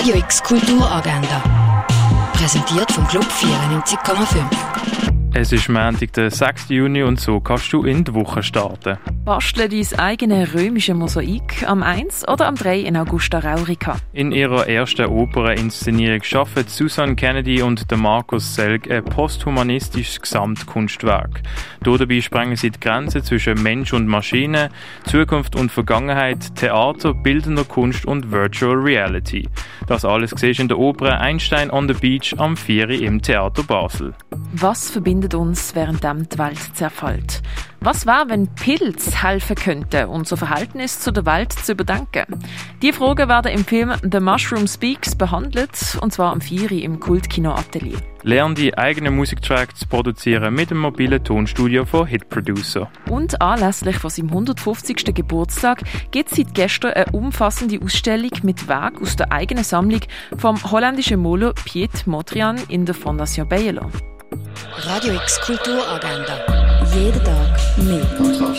Radio X Kulturagenda. Präsentiert vom Club 94,5. Es ist Montag, der 6. Juni und so kannst du in die Woche starten. Bastle dein eigene römische Mosaik am 1 oder am 3 in Augusta Raurica. In ihrer ersten Opernainszenierung schaffen Susan Kennedy und der Markus Selg ein posthumanistisches Gesamtkunstwerk. Dabei sprengen sie die Grenzen zwischen Mensch und Maschine, Zukunft und Vergangenheit, Theater, bildender Kunst und Virtual Reality. Das alles siehst in der Oper Einstein on the Beach am 4. im Theater Basel. Was verbindet uns, während die Welt zerfällt? Was war, wenn Pilz helfen könnte, unser Verhältnis zu der Welt zu überdenken? Die Fragen werden im Film The Mushroom Speaks behandelt, und zwar am 4. im Kultkino Atelier. Lern die eigene Musiktrack zu produzieren mit dem mobilen Tonstudio von Hit Producer. Und anlässlich von seinem 150. Geburtstag gibt es seit gestern eine umfassende Ausstellung mit Werk aus der eigenen Sammlung vom holländischen Maler Piet Motrian in der Fondation Bayerlo. Radio X Kulturagenda. Jeden Tag 美的好